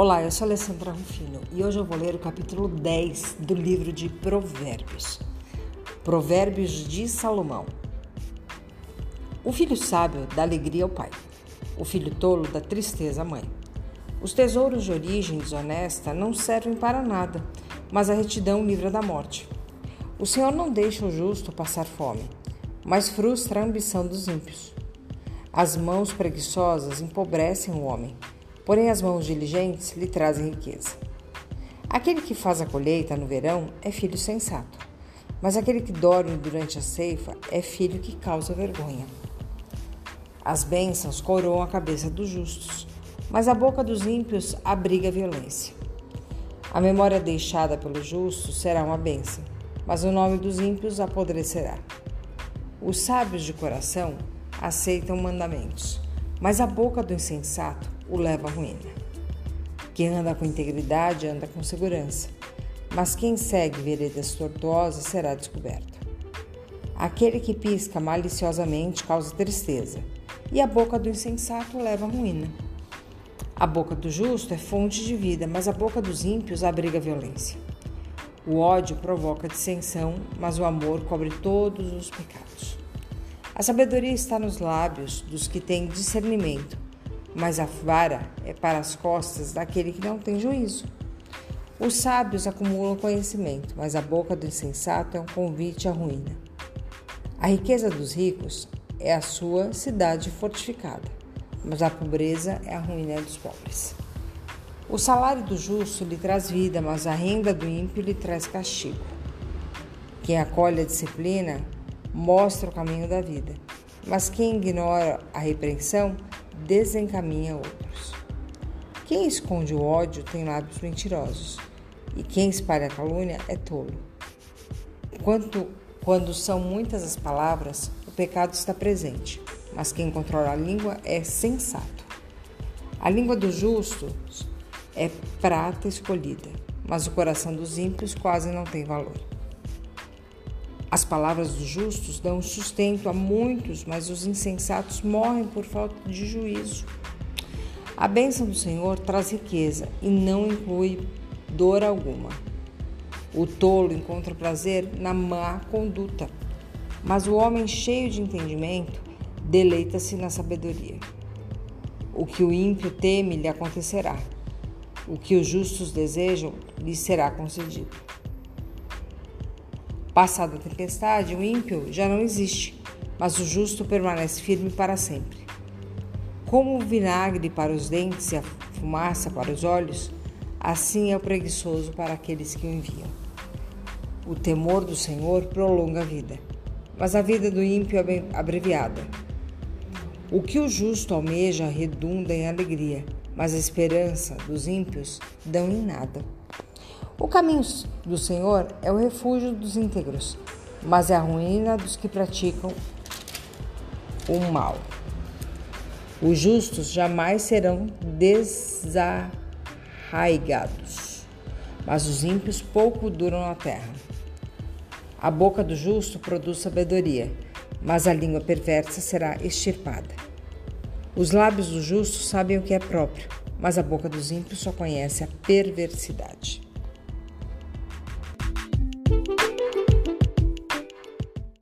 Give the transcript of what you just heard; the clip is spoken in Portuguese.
Olá, eu sou Alessandra Rufino e hoje eu vou ler o capítulo 10 do livro de Provérbios. Provérbios de Salomão. O filho sábio dá alegria ao pai, o filho tolo dá tristeza à mãe. Os tesouros de origem desonesta não servem para nada, mas a retidão livra da morte. O Senhor não deixa o justo passar fome, mas frustra a ambição dos ímpios. As mãos preguiçosas empobrecem o homem porém as mãos diligentes lhe trazem riqueza. Aquele que faz a colheita no verão é filho sensato, mas aquele que dorme durante a ceifa é filho que causa vergonha. As bênçãos coroam a cabeça dos justos, mas a boca dos ímpios abriga a violência. A memória deixada pelos justos será uma bênção, mas o nome dos ímpios apodrecerá. Os sábios de coração aceitam mandamentos, mas a boca do insensato o leva à ruína. Quem anda com integridade anda com segurança, mas quem segue veredas tortuosas será descoberto. Aquele que pisca maliciosamente causa tristeza, e a boca do insensato leva à ruína. A boca do justo é fonte de vida, mas a boca dos ímpios abriga violência. O ódio provoca dissensão, mas o amor cobre todos os pecados. A sabedoria está nos lábios dos que têm discernimento, mas a vara é para as costas daquele que não tem juízo. Os sábios acumulam conhecimento, mas a boca do insensato é um convite à ruína. A riqueza dos ricos é a sua cidade fortificada, mas a pobreza é a ruína dos pobres. O salário do justo lhe traz vida, mas a renda do ímpio lhe traz castigo. Quem acolhe a disciplina mostra o caminho da vida, mas quem ignora a repreensão desencaminha outros. Quem esconde o ódio tem lábios mentirosos, e quem espalha calúnia é tolo. Quanto, quando são muitas as palavras, o pecado está presente, mas quem controla a língua é sensato. A língua dos justos é prata escolhida, mas o coração dos ímpios quase não tem valor. As palavras dos justos dão sustento a muitos, mas os insensatos morrem por falta de juízo. A bênção do Senhor traz riqueza e não inclui dor alguma. O tolo encontra prazer na má conduta, mas o homem cheio de entendimento deleita-se na sabedoria. O que o ímpio teme lhe acontecerá, o que os justos desejam lhe será concedido. Passada a tempestade, o ímpio já não existe, mas o justo permanece firme para sempre. Como o vinagre para os dentes e a fumaça para os olhos, assim é o preguiçoso para aqueles que o enviam. O temor do Senhor prolonga a vida, mas a vida do ímpio é abreviada. O que o justo almeja redunda em alegria, mas a esperança dos ímpios dão em nada. O caminho do Senhor é o refúgio dos íntegros, mas é a ruína dos que praticam o mal. Os justos jamais serão desarraigados, mas os ímpios pouco duram na terra. A boca do justo produz sabedoria, mas a língua perversa será extirpada. Os lábios do justo sabem o que é próprio, mas a boca dos ímpios só conhece a perversidade.